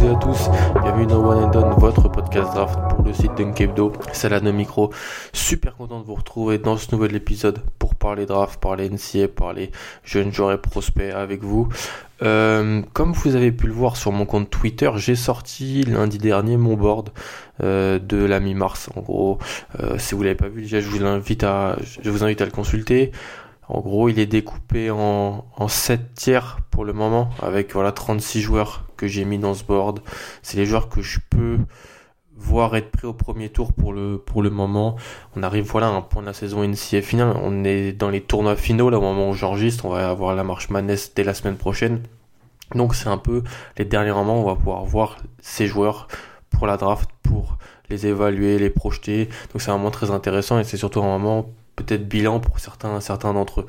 Toutes à tous, bienvenue dans One and Done, votre podcast draft pour le site Dunkebdo. C'est la de micro. Super content de vous retrouver dans ce nouvel épisode pour parler draft, parler NCA, parler jeunes joueurs et prospects avec vous. Euh, comme vous avez pu le voir sur mon compte Twitter, j'ai sorti lundi dernier mon board euh, de la mi-mars. En gros, euh, si vous l'avez pas vu déjà, je vous invite à, je vous invite à le consulter. En gros, il est découpé en, en 7 tiers pour le moment, avec voilà 36 joueurs que j'ai mis dans ce board. C'est les joueurs que je peux voir être prêts au premier tour pour le, moment. On arrive voilà à un point de la saison NCA finale. On est dans les tournois finaux là au moment où j'enregistre. On va avoir la marche Maness dès la semaine prochaine. Donc c'est un peu les derniers moments où on va pouvoir voir ces joueurs pour la draft, pour les évaluer, les projeter. Donc c'est un moment très intéressant et c'est surtout un moment peut-être bilan pour certains, certains d'entre eux.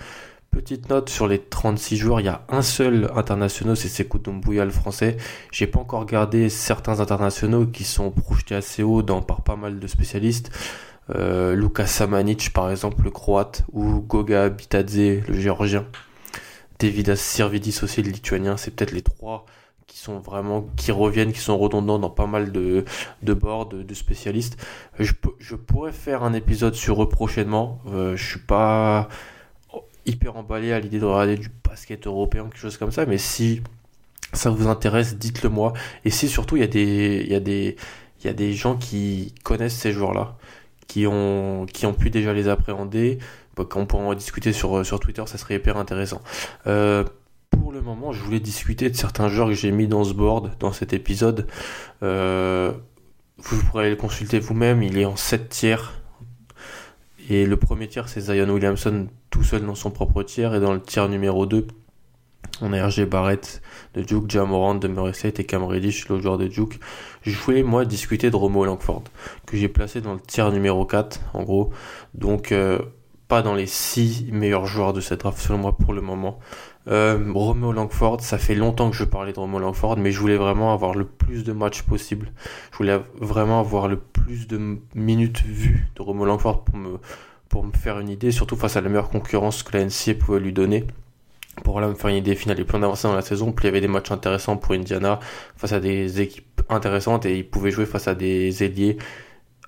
Petite note sur les 36 joueurs, il y a un seul international, c'est Sekou le français. J'ai pas encore regardé certains internationaux qui sont projetés assez haut par pas mal de spécialistes. Euh, Lukas Samanic, par exemple, le croate, ou Goga Bitadze, le géorgien. Davidas Sirvidis aussi, le lituanien. C'est peut-être les trois qui sont vraiment, qui reviennent, qui sont redondants dans pas mal de, de boards, de, spécialistes. Je, je pourrais faire un épisode sur eux prochainement. Euh, je suis pas hyper emballé à l'idée de regarder du basket européen, quelque chose comme ça, mais si ça vous intéresse, dites-le moi. Et si surtout il y a des, il y a des, il y a des gens qui connaissent ces joueurs-là, qui ont, qui ont pu déjà les appréhender, bah, qu'on pourra en discuter sur, sur Twitter, ça serait hyper intéressant. Euh, pour le moment, je voulais discuter de certains joueurs que j'ai mis dans ce board, dans cet épisode. Euh, vous pourrez le consulter vous-même, il est en 7 tiers. Et le premier tiers, c'est Zion Williamson tout seul dans son propre tiers. Et dans le tiers numéro 2, on a RG Barrett de Duke, Jamorant de Murray State et Cam Reddish, le joueur de Duke. Je voulais, moi, discuter de Romo Langford, que j'ai placé dans le tiers numéro 4, en gros. Donc, euh, pas dans les 6 meilleurs joueurs de cette draft, selon moi, pour le moment. Euh, Romeo Langford, ça fait longtemps que je parlais de Romeo Langford, mais je voulais vraiment avoir le plus de matchs possible. Je voulais vraiment avoir le plus de minutes vues de Romeo Langford pour me, pour me faire une idée, surtout face à la meilleure concurrence que la NCA pouvait lui donner. Pour là me faire une idée finale et plus on avançait dans la saison, plus il y avait des matchs intéressants pour Indiana face à des équipes intéressantes et il pouvait jouer face à des ailiers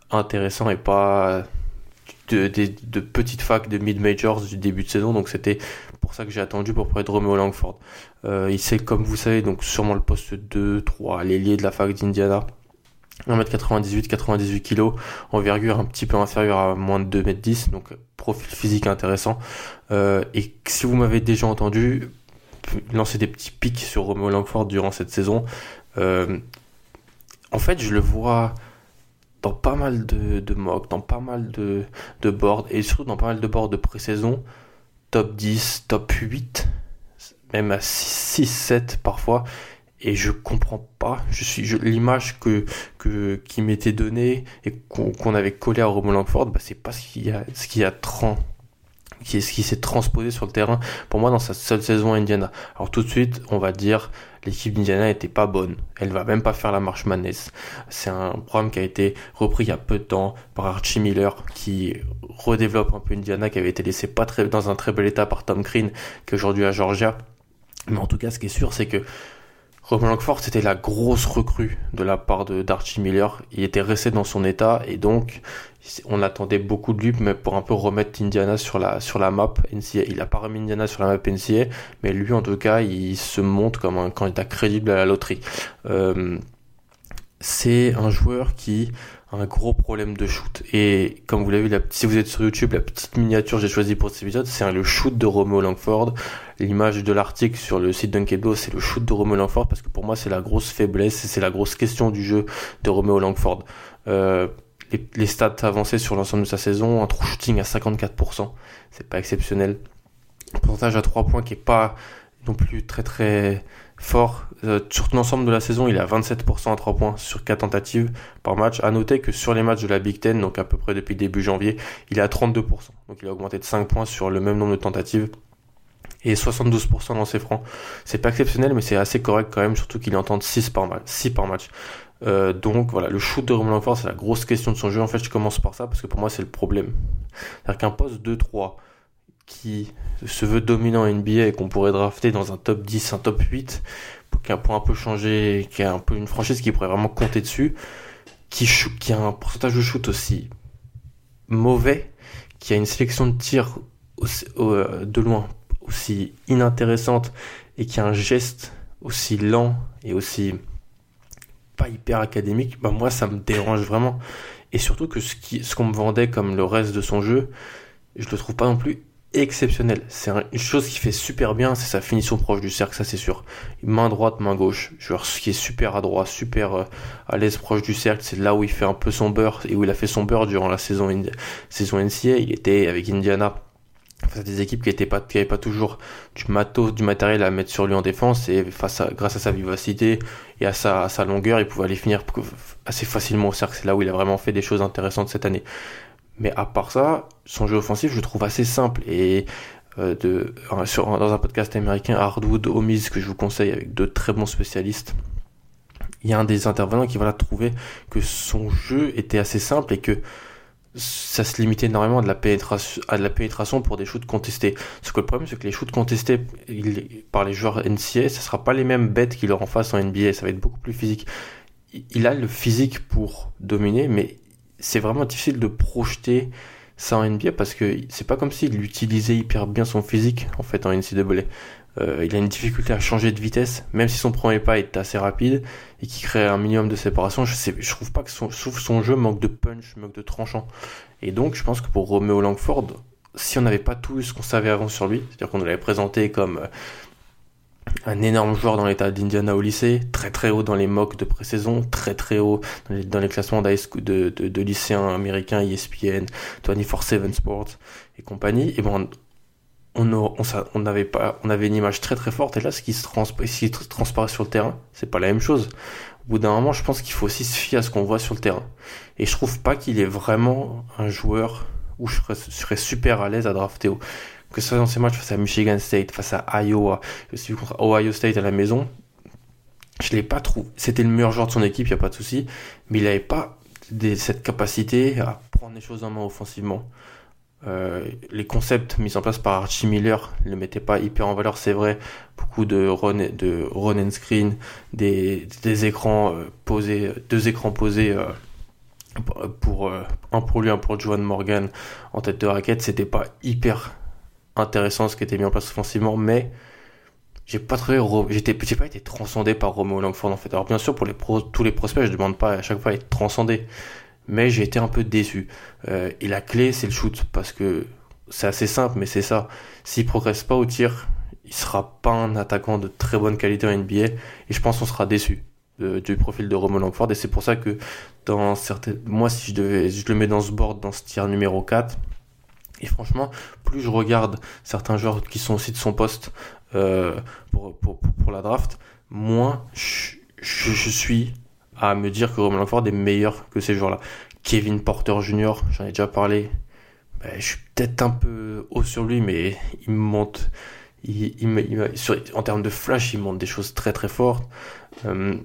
intéressants et pas de, de, de petites facs de mid-majors du début de saison. Donc c'était pour ça que j'ai attendu pour parler de Romeo Langford. Euh, il sait, comme vous savez, donc sûrement le poste 2, 3, l'ailier de la fac d'Indiana. 1m98, 98 kg, envergure un petit peu inférieure à moins de 2m10, donc profil physique intéressant. Euh, et si vous m'avez déjà entendu lancer des petits pics sur Romeo Langford durant cette saison, euh, en fait je le vois dans pas mal de, de mocks, dans pas mal de, de boards, et surtout dans pas mal de boards de pré-saison, top 10, top 8, même à 6, 7 parfois. Et je comprends pas. Je suis l'image que, que qui m'était donnée et qu'on avait collé à Romo Langford, bah, c'est pas ce qui a ce qui a trans, qui qui s'est transposé sur le terrain pour moi dans sa seule saison à Indiana. Alors tout de suite, on va dire l'équipe d'Indiana était pas bonne. Elle va même pas faire la marche Madness. C'est un programme qui a été repris il y a peu de temps par Archie Miller qui redéveloppe un peu Indiana qui avait été laissé pas très dans un très bel état par Tom Green qui est aujourd'hui à Georgia. Mais en tout cas, ce qui est sûr, c'est que Roman Langford, c'était la grosse recrue de la part de d'Archie Miller. Il était resté dans son état et donc on attendait beaucoup de lui, pour un peu remettre Indiana sur la sur map NCA. Il a pas remis Indiana sur la map NCA, mais lui en tout cas, il se montre comme un candidat crédible à la loterie. Euh, c'est un joueur qui un gros problème de shoot. Et comme vous l'avez vu, si vous êtes sur YouTube, la petite miniature que j'ai choisie pour cet épisode, c'est le shoot de Romeo Langford. L'image de l'article sur le site d'Unkebo, c'est le shoot de Romeo Langford parce que pour moi, c'est la grosse faiblesse et c'est la grosse question du jeu de Romeo Langford. Euh, les, stats avancées sur l'ensemble de sa saison, un true shooting à 54%, c'est pas exceptionnel. Un pourcentage à 3 points qui est pas non plus très très fort. Euh, sur l'ensemble de la saison, il est à 27% à 3 points sur 4 tentatives par match. À noter que sur les matchs de la Big Ten, donc à peu près depuis début janvier, il est à 32%. Donc il a augmenté de 5 points sur le même nombre de tentatives. Et 72% dans ses francs. C'est pas exceptionnel, mais c'est assez correct quand même, surtout qu'il entend 6 par match. 6 par match. Donc voilà, le shoot de Romain Langford, c'est la grosse question de son jeu. En fait, je commence par ça parce que pour moi, c'est le problème. C'est-à-dire qu'un poste 2-3 qui se veut dominant NBA et qu'on pourrait drafter dans un top 10, un top 8, qui a un point un peu changé, qui a un peu une franchise qui pourrait vraiment compter dessus, qui, qui a un pourcentage de shoot aussi mauvais, qui a une sélection de tirs euh, de loin aussi inintéressante et qui a un geste aussi lent et aussi pas hyper académique, bah moi ça me dérange vraiment. Et surtout que ce qu'on me vendait comme le reste de son jeu, je le trouve pas non plus exceptionnel. C'est une chose qui fait super bien, c'est sa finition proche du cercle, ça c'est sûr. Main droite, main gauche. Joueur qui est super adroit, super euh, à l'aise proche du cercle. C'est là où il fait un peu son beurre et où il a fait son beurre durant la saison, saison NCA. Il était avec Indiana face à des équipes qui n'avaient pas, pas toujours du matos, du matériel à mettre sur lui en défense et face à, grâce à sa vivacité et à sa, à sa longueur, il pouvait aller finir assez facilement au cercle. C'est là où il a vraiment fait des choses intéressantes cette année. Mais à part ça, son jeu offensif, je le trouve assez simple et euh, de, sur, dans un podcast américain, Hardwood Homies, que je vous conseille avec de très bons spécialistes, il y a un des intervenants qui va trouver que son jeu était assez simple et que ça se limitait énormément à de la pénétration, à de la pénétration pour des shoots contestés. Ce que le problème, c'est que les shoots contestés par les joueurs NCA, ce sera pas les mêmes bêtes qu'il aura en face en NBA. Ça va être beaucoup plus physique. Il a le physique pour dominer, mais c'est vraiment difficile de projeter ça en NBA parce que c'est pas comme s'il utilisait hyper bien son physique en fait en NCAA. Euh, il a une difficulté à changer de vitesse, même si son premier pas est assez rapide et qui crée un minimum de séparation. Je, trouve pas que son, son jeu manque de punch, manque de tranchant. Et donc, je pense que pour Romeo Langford, si on n'avait pas tout ce qu'on savait avant sur lui, c'est-à-dire qu'on l'avait présenté comme euh, un énorme joueur dans l'état d'Indiana au lycée, très très haut dans les mocks de pré-saison, très très haut dans les, classements de, de, de, lycéens américains, ESPN, 24-7 Sports et compagnie. Et bon, on, on, on, avait pas, on avait une image très très forte. Et là, ce qui se, transparaît sur le terrain, c'est pas la même chose. Au bout d'un moment, je pense qu'il faut aussi se fier à ce qu'on voit sur le terrain. Et je trouve pas qu'il est vraiment un joueur où je serais, serais super à l'aise à drafter que ce soit dans ces matchs face à Michigan State, face à Iowa, aussi contre Ohio State à la maison, je l'ai pas trouvé. C'était le meilleur joueur de son équipe, il n'y a pas de souci, mais il n'avait pas cette capacité à prendre les choses en main offensivement. Euh, les concepts mis en place par Archie Miller ne mettaient pas hyper en valeur, c'est vrai. Beaucoup de run, de run and screen, des écrans euh, posés, deux écrans posés euh, pour un pour lui, un pour Joan Morgan en tête de raquette, c'était pas hyper intéressant ce qui était mis en place offensivement, mais j'ai pas trouvé, j'étais, j'ai pas été transcendé par Romeo Langford en fait. Alors bien sûr pour tous les prospects, je demande pas à chaque fois être transcendé, mais j'ai été un peu déçu. Euh, et la clé c'est le shoot parce que c'est assez simple, mais c'est ça. S'il progresse pas au tir, il sera pas un attaquant de très bonne qualité en NBA et je pense qu'on sera déçu du profil de Romeo Langford et c'est pour ça que dans certaines, moi si je devais, je le mets dans ce board dans ce tir numéro 4 et franchement, plus je regarde certains joueurs qui sont aussi de son poste euh, pour, la draft, moins je, suis à me dire que Roman Langford est meilleur que ces joueurs-là. Kevin Porter Jr., j'en ai déjà parlé. Ben, je suis peut-être un peu haut sur lui, mais il monte. En termes de flash, il monte des choses très très fortes. Euh,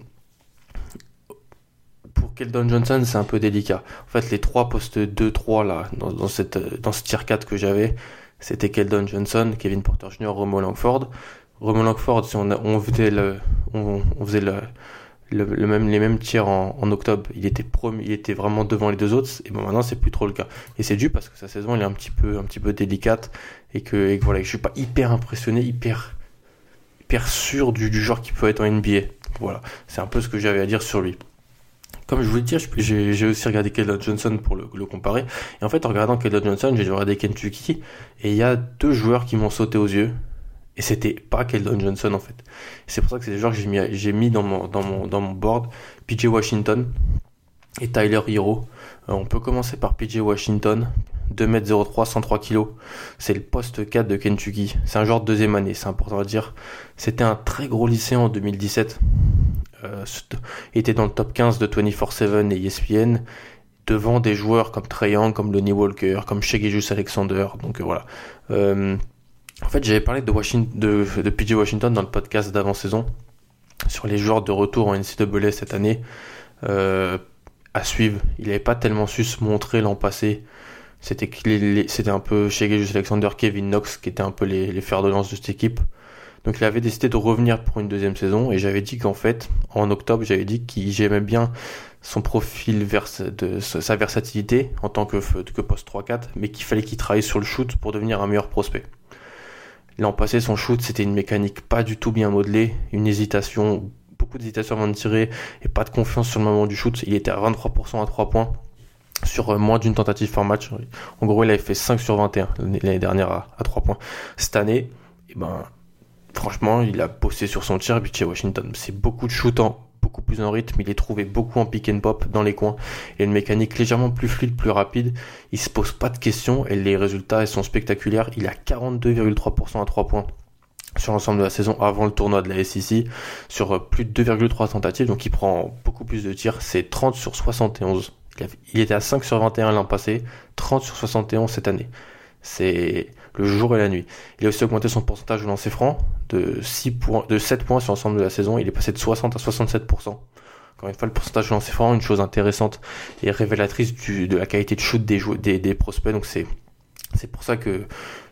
Keldon Johnson, c'est un peu délicat. En fait, les trois postes 2-3 là, dans, cette, dans ce tier 4 que j'avais, c'était Keldon Johnson, Kevin Porter Jr., Romo Langford. Romo Langford, si on, on faisait le, même, les mêmes tiers en, octobre, il était vraiment devant les deux autres, et maintenant, c'est plus trop le cas. Et c'est dû parce que sa saison, elle est un petit peu, un petit peu délicate, et que, et que voilà, je suis pas hyper impressionné, hyper, hyper sûr du, du genre qui peut être en NBA. Voilà. C'est un peu ce que j'avais à dire sur lui comme je vous le dis, j'ai aussi regardé Keldon Johnson pour le, comparer. Et en fait, en regardant Keldon Johnson, j'ai regardé Kentucky. Et il y a deux joueurs qui m'ont sauté aux yeux. Et c'était pas Keldon Johnson, en fait. C'est pour ça que c'est des joueurs que j'ai mis, dans mon board. PJ Washington. et Tyler Hero. Euh, on peut commencer par PJ Washington, 2m03, 103 kg. C'est le poste 4 de Kentucky. C'est un joueur de deuxième année, c'est important à dire. C'était un très gros lycéen en 2017. Euh, était dans le top 15 de 24-7 et ESPN devant des joueurs comme Trae comme Lonnie Walker, comme Shegejus Alexander. Donc euh, voilà. Euh, en fait, j'avais parlé de, PJ Washington dans le podcast d'avant-saison sur les joueurs de retour en NCAA cette année. À suivre. Il n'avait pas tellement su se montrer l'an passé. C'était un peu Shegejus Alexander, Kevin Knox qui étaient un peu les fers de lance de cette équipe. Donc il avait décidé de revenir pour une deuxième saison et j'avais dit qu'en fait, en octobre, j'avais dit qu'il j'aimais bien son profil vers de sa versatilité en tant que, que poste 3-4, mais qu'il fallait qu'il travaille sur le shoot pour devenir un meilleur prospect. L'an passé, son shoot, c'était une mécanique pas du tout bien modelée, une hésitation, beaucoup d'hésitation avant de tirer et pas de confiance sur le moment du shoot. Il était à 23% à 3 points sur euh, moins d'une tentative par match. En gros, il avait fait 5 sur 21 l'année dernière à, à 3 points. Cette année, eh ben, franchement, il a bossé sur son tir, puis chez Washington, c'est beaucoup de shootants beaucoup plus en rythme, il est trouvé beaucoup en pick and pop dans les coins, et une mécanique légèrement plus fluide, plus rapide, il se pose pas de questions, et les résultats sont spectaculaires, il a 42,3% à 3 points sur l'ensemble de la saison avant le tournoi de la SEC, sur euh, plus de 2,3 tentatives, donc il prend beaucoup plus de tirs, c'est 30 sur 71. Il était à 5 sur 21 l'an passé, 30 sur 71 cette année. C'est le jour et la nuit. Il a aussi augmenté son pourcentage de lancer franc de 6 points, de 7 points sur l'ensemble de la saison. Il est passé de 60 à 67%. Encore une fois, le pourcentage de lancer franc, une chose intéressante et révélatrice du, de la qualité de shoot des, des, des prospects. Donc c'est, c'est pour ça que,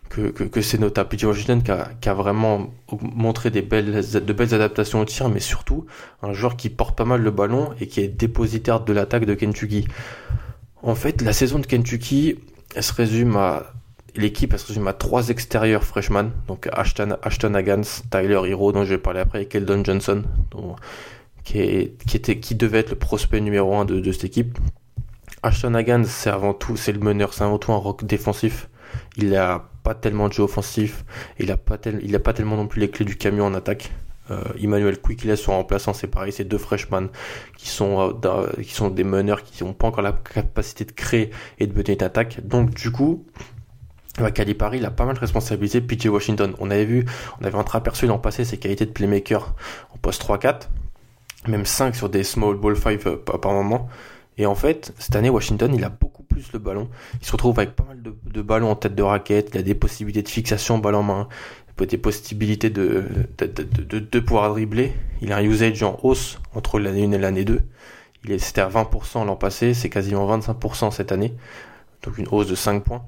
que, que, que c'est notable. PJ Washington qui a, qui a, vraiment montré des belles, de belles adaptations au tir, mais surtout un joueur qui porte pas mal le ballon et qui est dépositaire de l'attaque de Kentucky. En fait, la saison de Kentucky, elle se résume à l'équipe elle se résume à trois extérieurs freshman, donc Ashton, Ashton Tyler Hero, dont je vais parler après, et Keldon Johnson, qui, est, était, qui devait être le prospect numéro un de, de cette équipe. Ashton Hagans, c'est avant tout, c'est le meneur, c'est avant tout un rock défensif. Il a pas tellement de jeu offensif, il a pas il pas tellement non plus les clés du camion en attaque. Euh, Emmanuel Quickles sont remplaçant, c'est pareil, c'est deux freshmen qui sont euh, qui sont des meneurs qui n'ont pas encore la capacité de créer et de mener une attaque. Donc du coup, Calipari, il a pas mal de responsabilités. PJ Washington, on avait vu, on avait entreaperçu l'an passé ses qualités de playmaker en poste 3-4, même 5 sur des small ball 5 euh, par moment. Et en fait, cette année, Washington, il a beaucoup plus le ballon. Il se retrouve avec pas mal de, ballons en tête de raquette. Il a des possibilités de fixation balle en main. Des possibilités de, de, de, de, pouvoir dribbler. Il a un usage en hausse entre l'année 1 et l'année 2. Il est, c'était à 20% l'an passé. C'est quasiment 25% cette année. Donc une hausse de 5 points.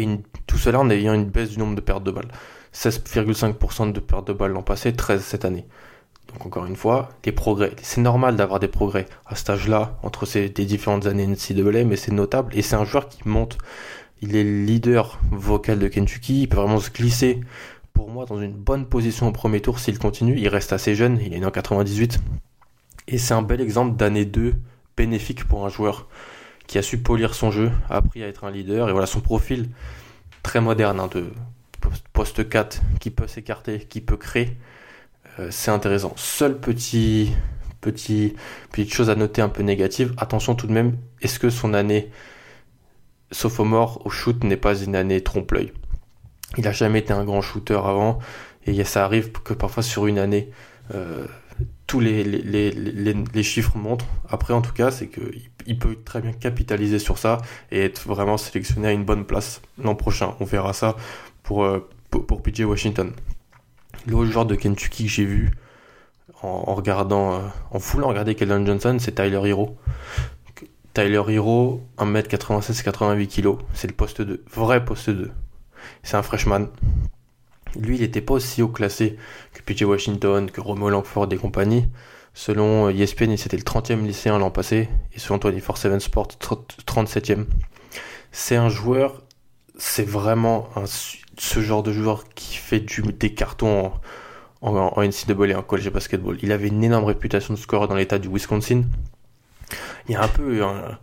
Et tout cela en ayant une baisse du nombre de pertes de balles. 16,5% de pertes de balles l'an passé, 13 cette année. Donc encore une fois, des progrès. C'est normal d'avoir des progrès à cet âge-là, entre ces différentes années NCAA, mais c'est notable. Et c'est un joueur qui monte. Il est leader vocal de Kentucky. Il peut vraiment se glisser, pour moi, dans une bonne position au premier tour s'il continue. Il reste assez jeune. Il est né en 98. Et c'est un bel exemple d'année 2 bénéfique pour un joueur qui a su polir son jeu, a appris à être un leader, et voilà son profil très moderne hein, de poste 4 qui peut s'écarter, qui peut créer, euh, c'est intéressant. Seul petit, petit, petite chose à noter un peu négative, attention tout de même, est-ce que son année sophomore au shoot n'est pas une année trompe-l'œil? Il a jamais été un grand shooter avant, et ça arrive que parfois sur une année, euh, tous les, les, les, les, chiffres montrent. Après, en tout cas, c'est qu'il il peut très bien capitaliser sur ça et être vraiment sélectionné à une bonne place l'an prochain. On verra ça pour, euh, pour, PJ Washington. L'autre joueur de Kentucky que j'ai vu en, regardant, euh, en foulant regarder Keldon Johnson, c'est Tyler Hero. Tyler Hero, 1m96, 88 kg. C'est le poste 2, vrai poste 2. C'est un freshman. Lui, il n'était pas aussi haut classé que PJ Washington, que Romo Langford et compagnie. Selon ESPN, c'était le 30e lycéen l'an passé, et selon 24-7 Sport, 37e. C'est un joueur, c'est vraiment ce genre de joueur qui fait des cartons en, en, en NCAA, en college basketball. Il avait une énorme réputation de score dans l'état du Wisconsin. Il y a un peu un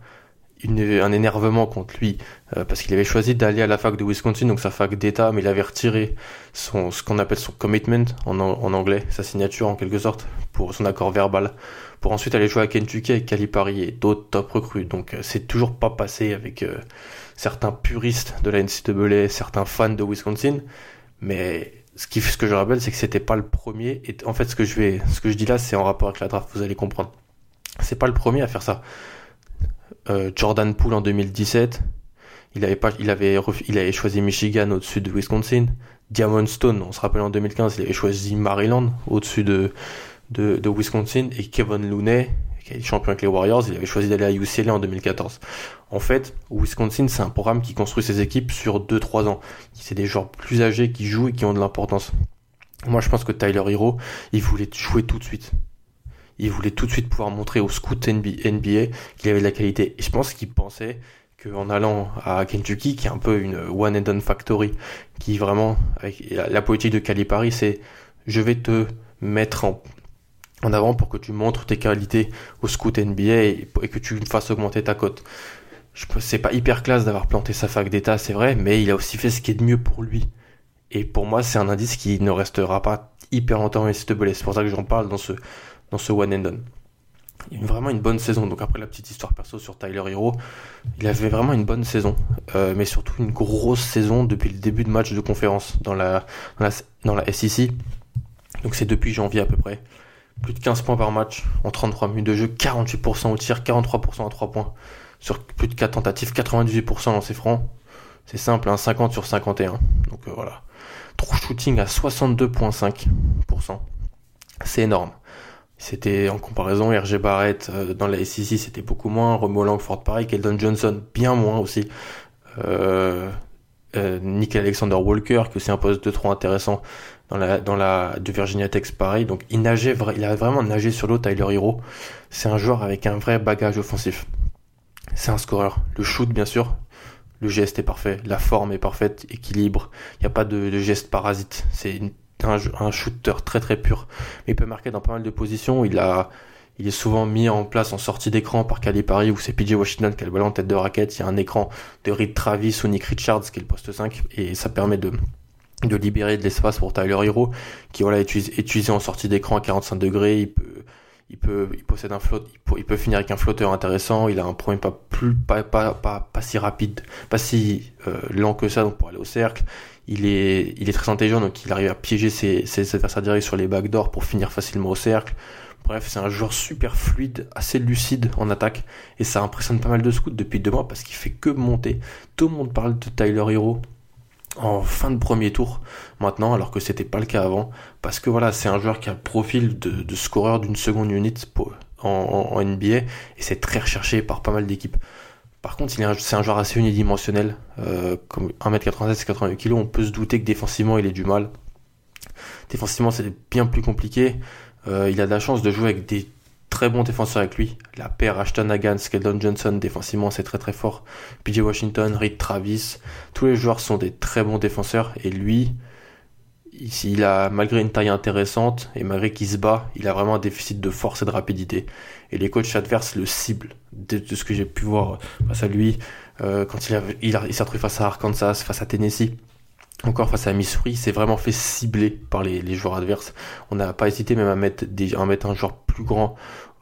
énervement contre lui euh, parce qu'il avait choisi d'aller à la fac de Wisconsin, donc sa fac d'État, mais il avait retiré son, ce qu'on appelle son commitment en, en, anglais, sa signature en quelque sorte, pour son accord verbal, pour ensuite aller jouer à Kentucky avec Calipari et d'autres top recrues. Donc euh, c'est toujours pas passé avec euh, certains puristes de la NCAA, certains fans de Wisconsin, mais ce, qui, ce que je rappelle, c'est que c'était pas le premier. Et en fait, ce que je vais, ce que je dis là, c'est en rapport avec la draft. Vous allez comprendre. C'est pas le premier à faire ça. Euh, Jordan Poole en 2017, il avait pas, il avait, il avait choisi Michigan au-dessus de Wisconsin. Diamond Stone, on se rappelle en 2015, il avait choisi Maryland au-dessus de, de, Wisconsin. Et Kevin Looney, qui est champion avec les Warriors, il avait choisi d'aller à UCLA en 2014. En fait, Wisconsin, c'est un programme qui construit ses équipes sur 2-3 ans. C'est des joueurs plus âgés qui jouent et qui ont de l'importance. Moi, je pense que Tyler Hero, il voulait jouer tout de suite il voulait tout de suite pouvoir montrer au scout NBA qu'il avait de la qualité. Et je pense qu'il pensait qu'en allant à Kentucky, qui est un peu une one and done factory, qui vraiment, avec la, politique de Calipari, c'est je vais te mettre en, avant pour que tu montres tes qualités au scout NBA et, que tu me fasses augmenter ta cote. C'est pas hyper classe d'avoir planté sa fac d'état, c'est vrai, mais il a aussi fait ce qui est de mieux pour lui. Et pour moi, c'est un indice qui ne restera pas hyper longtemps NCAA. C'est pour ça que j'en parle dans ce, dans ce one and done. Il a vraiment une bonne saison. Donc après la petite histoire perso sur Tyler Hero, il avait vraiment une bonne saison, euh, mais surtout une grosse saison depuis le début de match de conférence dans la, dans la, SEC. Donc c'est depuis janvier à peu près. Plus de 15 points par match en 33 minutes de jeu, 48% au tir, 43% à 3 points sur plus de 4 tentatives, 98% lancé franc. C'est simple, hein, 50 sur 51. Donc euh, voilà. True shooting à 62,5%. C'est énorme. C'était en comparaison RG Barrett euh, dans la SEC c'était beaucoup moins, Remo Langford pareil, Keldon Johnson bien moins aussi. Euh, euh, Nick Alexander Walker qui aussi un poste de trop intéressant dans la dans la de Virginia Tech pareil. Donc il nageait il a vraiment nagé sur l'eau Tyler Hero. C'est un joueur avec un vrai bagage offensif. C'est un scoreur. Le shoot bien sûr, le geste est parfait, la forme est parfaite, équilibre. Il n'y a pas de, geste parasite. C'est un, shooter très très pur. Mais peut marquer dans pas mal de positions. Il a, il est souvent mis en place en sortie d'écran par Calipari ou c'est PJ Washington qui a le ballon en tête de raquette. Il y a un écran de Reed Travis ou Nick Richards qui est le poste 5 et ça permet de, de libérer de l'espace pour Tyler Hero qui voilà est utilisé, en sortie d'écran à 45 degrés. Il peut, il peut, il possède un flotte, il peut, finir avec un flotteur intéressant. Il a un premier pas plus, pas, pas, pas, si rapide, pas si euh, lent que ça pour aller au cercle il est, il est très intelligent, donc il arrive à piéger ses, ses adversaires directs sur les backdoors pour finir facilement au cercle. Bref, c'est un joueur super fluide, assez lucide en attaque, et ça impressionne pas mal de scouts depuis deux mois parce qu'il fait que monter. Tout le monde parle de Tyler Hero en fin de premier tour maintenant, alors que c'était pas le cas avant, parce que voilà, c'est un joueur qui a le profil de, scoreur d'une seconde unit en, NBA, et c'est très recherché par pas mal d'équipes. Par contre, c'est un joueur assez unidimensionnel. Euh, comme 1m96 88 kg, on peut se douter que défensivement, il est du mal. Défensivement, c'est bien plus compliqué. Euh, il a de la chance de jouer avec des très bons défenseurs avec lui. La paire Ashton Hagan, Skeldon Johnson, défensivement, c'est très très fort. PJ Washington, Reed Travis, tous les joueurs sont des très bons défenseurs. Et lui, il a, malgré une taille intéressante et malgré qu'il se bat, il a vraiment un déficit de force et de rapidité. Et les coachs adverses le ciblent. De, ce que j'ai pu voir face à lui, euh, quand il, a, il, s'est retrouvé face à Arkansas, face à Tennessee, encore face à Missouri, c'est vraiment fait cibler par les, joueurs adverses. On n'a pas hésité même à mettre, un joueur plus grand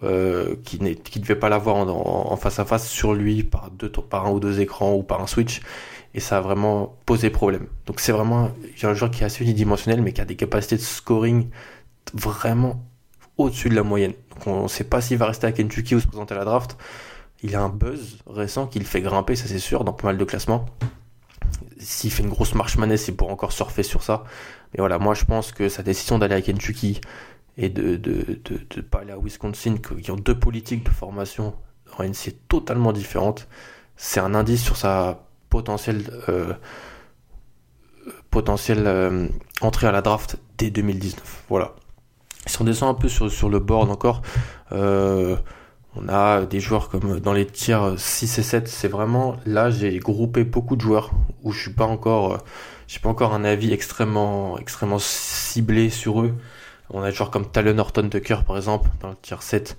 euh, qui ne devait pas l'avoir en, face à face sur lui par, deux, par un ou deux écrans ou par un switch et ça a vraiment posé problème. Donc c'est vraiment un joueur qui est assez unidimensionnel mais qui a des capacités de scoring vraiment au-dessus de la moyenne. Donc on ne sait pas s'il va rester à Kentucky ou se présenter à la draft. Il a un buzz récent qui le fait grimper, ça c'est sûr, dans pas mal de classements. S'il fait une grosse marche manette, il pourra encore surfer sur ça. Mais voilà, moi je pense que sa décision d'aller à Kentucky et de de, de, de pas aller à Wisconsin, qui ont deux politiques de formation en NC totalement différentes, c'est un indice sur sa potentiel euh, potentiel euh, entrée à la draft dès 2019. Voilà. Si on descend un peu sur, sur le board encore, euh, on a des joueurs comme dans les tiers 6 et 7. C'est vraiment là j'ai groupé beaucoup de joueurs où je suis pas encore, encore un avis extrêmement extrêmement ciblé sur eux. On a des joueurs comme Talon Horton Tucker par exemple dans le tiers 7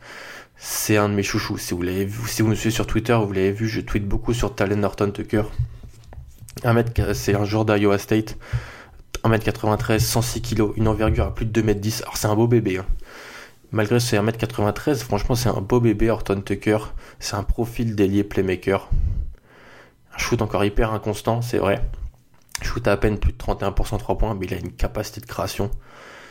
c'est un de mes chouchous. Si vous, si vous me suivez sur Twitter, vous l'avez vu, je tweete beaucoup sur Talen Norton Tucker. c'est un joueur d'Iowa State. 1m93, 106 kg, une envergure à plus de 2m10. Alors c'est un beau bébé. Hein. Malgré ses 1m93, franchement c'est un beau bébé Horton Tucker. C'est un profil d'ailier playmaker. Un shoot encore hyper inconstant, c'est vrai. Shoot à, peine plus de 31% 3 points, mais il a une capacité de création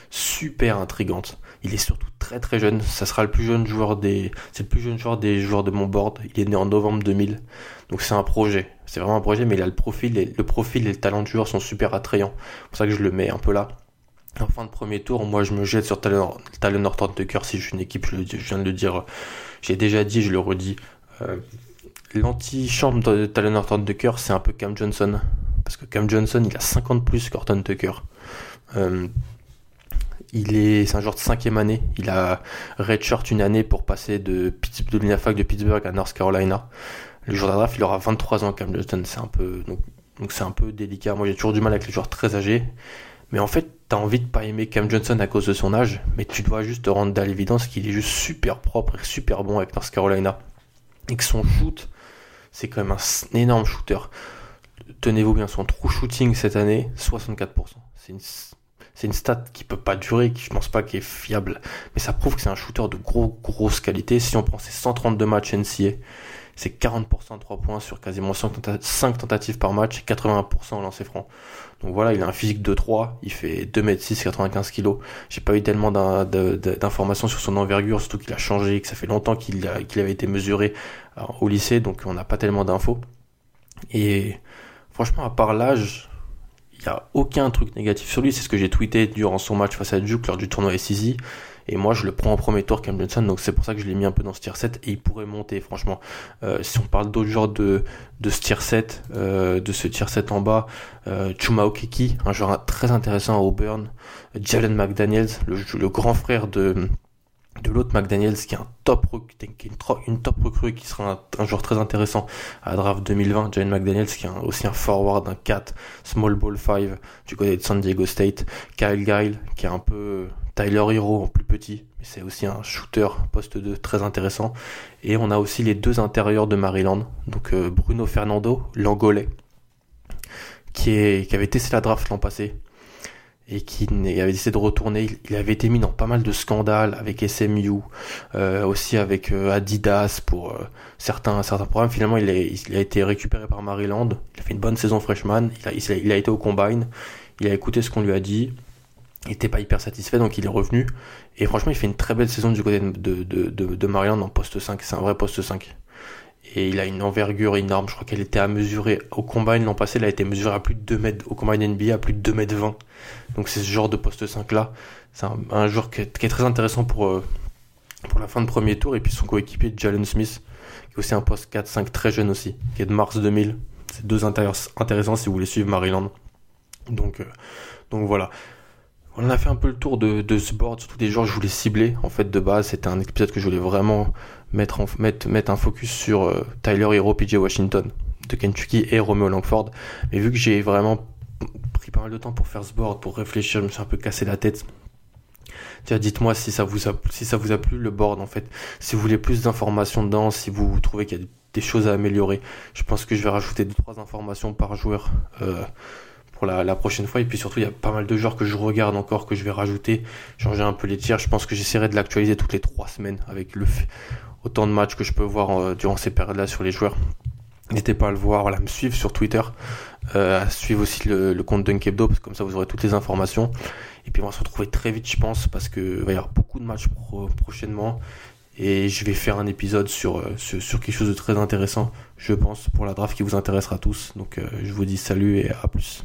super intrigante. Il est surtout très très jeune. Ça sera le plus jeune joueur des, c'est le plus jeune joueur des joueurs de mon board. Il est né en novembre 2000. Donc c'est un projet. C'est vraiment un projet, mais il a le profil et le profil et le talent du joueur sont super attrayants. C'est pour ça que je le mets un peu là. En fin de premier tour, moi je me jette sur Talon, Talon Norton Tucker si je suis une équipe, je, viens de le dire, j'ai déjà dit, je le redis. Euh, L'anti-chambre de Talon Norton Tucker, c'est un peu Cam Johnson. Parce que Cam Johnson, il a 50 plus qu'Horton Tucker. Euh, il est, c'est un joueur de cinquième année. Il a redshirt une année pour passer de, de de Pittsburgh à North Carolina. Le jour d'un il aura 23 ans, Cam Johnson. C'est un peu, donc c'est un peu délicat. Moi, j'ai toujours du mal avec les joueurs très âgés. Mais en fait, t'as envie de pas aimer Cam Johnson à cause de son âge, mais tu dois juste te rendre à l'évidence qu'il est juste super propre et super bon avec North Carolina. Et que son shoot, c'est quand même un énorme shooter. Tenez-vous bien, son true shooting cette année, 64%. C'est une c'est une stat qui peut pas durer, qui je pense pas qui est fiable, mais ça prouve que c'est un shooter de gros grosse qualité. Si on prend ses 132 matchs NCA, c'est 40% de 3 points sur quasiment 5, tentatives par match, 80% en lancer franc. Donc voilà, il a un physique de 3, il fait 2m6, 95 kg. J'ai pas eu tellement d'informations sur son envergure, surtout qu'il a changé, que ça fait longtemps qu'il avait été mesuré euh, au lycée, donc on n'a pas tellement d'infos. Et franchement, à part l'âge, il n'y a aucun truc négatif sur lui. C'est ce que j'ai tweeté durant son match face à Duke lors du tournoi SEC. Et moi, je le prends en premier tour, Cam Johnson. Donc c'est pour ça que je l'ai mis un peu dans ce tier 7. Et il pourrait monter, franchement. Euh, si on parle d'autres genres de, de ce tier 7, euh, de ce tier 7 en bas, euh, Chuma Okeki, un joueur très intéressant à Auburn. Jalen McDaniels, le, le grand frère de de l'autre McDaniels qui est un top qui une, top recrue qui sera un, joueur très intéressant à draft 2020 Jalen McDaniels qui est aussi un forward un 4 small ball 5 du côté de San Diego State Kyle Guile qui est un peu Tyler Hero en plus petit mais c'est aussi un shooter poste 2 très intéressant et on a aussi les deux intérieurs de Maryland donc euh, Bruno Fernando l'angolais qui, avait testé la draft l'an passé et qui avait décidé de retourner. Il avait été mis dans pas mal de scandales avec SMU, euh, aussi avec euh, Adidas pour certains certains programmes. Finalement, il a, été récupéré par Maryland. Il a fait une bonne saison freshman. Il a, été au combine. Il a écouté ce qu'on lui a dit. Il n'était pas hyper satisfait, donc il est revenu. Et franchement, il fait une très belle saison du côté de, de, de, de Maryland en poste 5. C'est un vrai poste 5 et il a une envergure énorme. Je crois qu'elle était à mesurer au combine l'an passé, elle a été mesurée à plus de 2 mètres, au combine NBA à plus de 2 mètres 20. Donc c'est ce genre de poste 5 là. C'est un, joueur qui est, très intéressant pour, euh, pour la fin de premier tour. Et puis son coéquipier Jalen Smith, qui est aussi un poste 4-5 très jeune aussi, qui est de mars 2000. C'est deux intéressants si vous voulez suivre Maryland. Donc, euh, donc voilà. On a fait un peu le tour de, de ce board, surtout des joueurs que je voulais cibler. En fait, de base, c'était un épisode que je voulais vraiment mettre, en, mettre, mettre un focus sur euh, Tyler Hero, PJ Washington de Kentucky et Romeo Langford. Mais vu que j'ai vraiment pris pas mal de temps pour faire ce board, pour réfléchir, je me suis un peu cassé la tête. Tiens, dites-moi si ça vous a, si ça vous a plu le board en fait. Si vous voulez plus d'informations dedans, si vous trouvez qu'il y a des choses à améliorer, je pense que je vais rajouter deux trois informations par joueur. Euh, la, prochaine fois. Et puis surtout, il y a pas mal de joueurs que je regarde encore, que je vais rajouter, changer un peu les tiers. Je pense que j'essaierai de l'actualiser toutes les trois semaines avec le autant de matchs que je peux voir euh, durant ces périodes-là sur les joueurs. N'hésitez pas à le voir, à me suivre sur Twitter, euh, à suivre aussi le, compte Dunkebdo, parce que comme ça vous aurez toutes les informations. Et puis on va se retrouver très vite, je pense, parce que va y avoir beaucoup de matchs prochainement. Et je vais faire un épisode sur, euh, sur, sur, quelque chose de très intéressant, je pense, pour la draft qui vous intéressera tous. Donc je vous dis salut et à plus.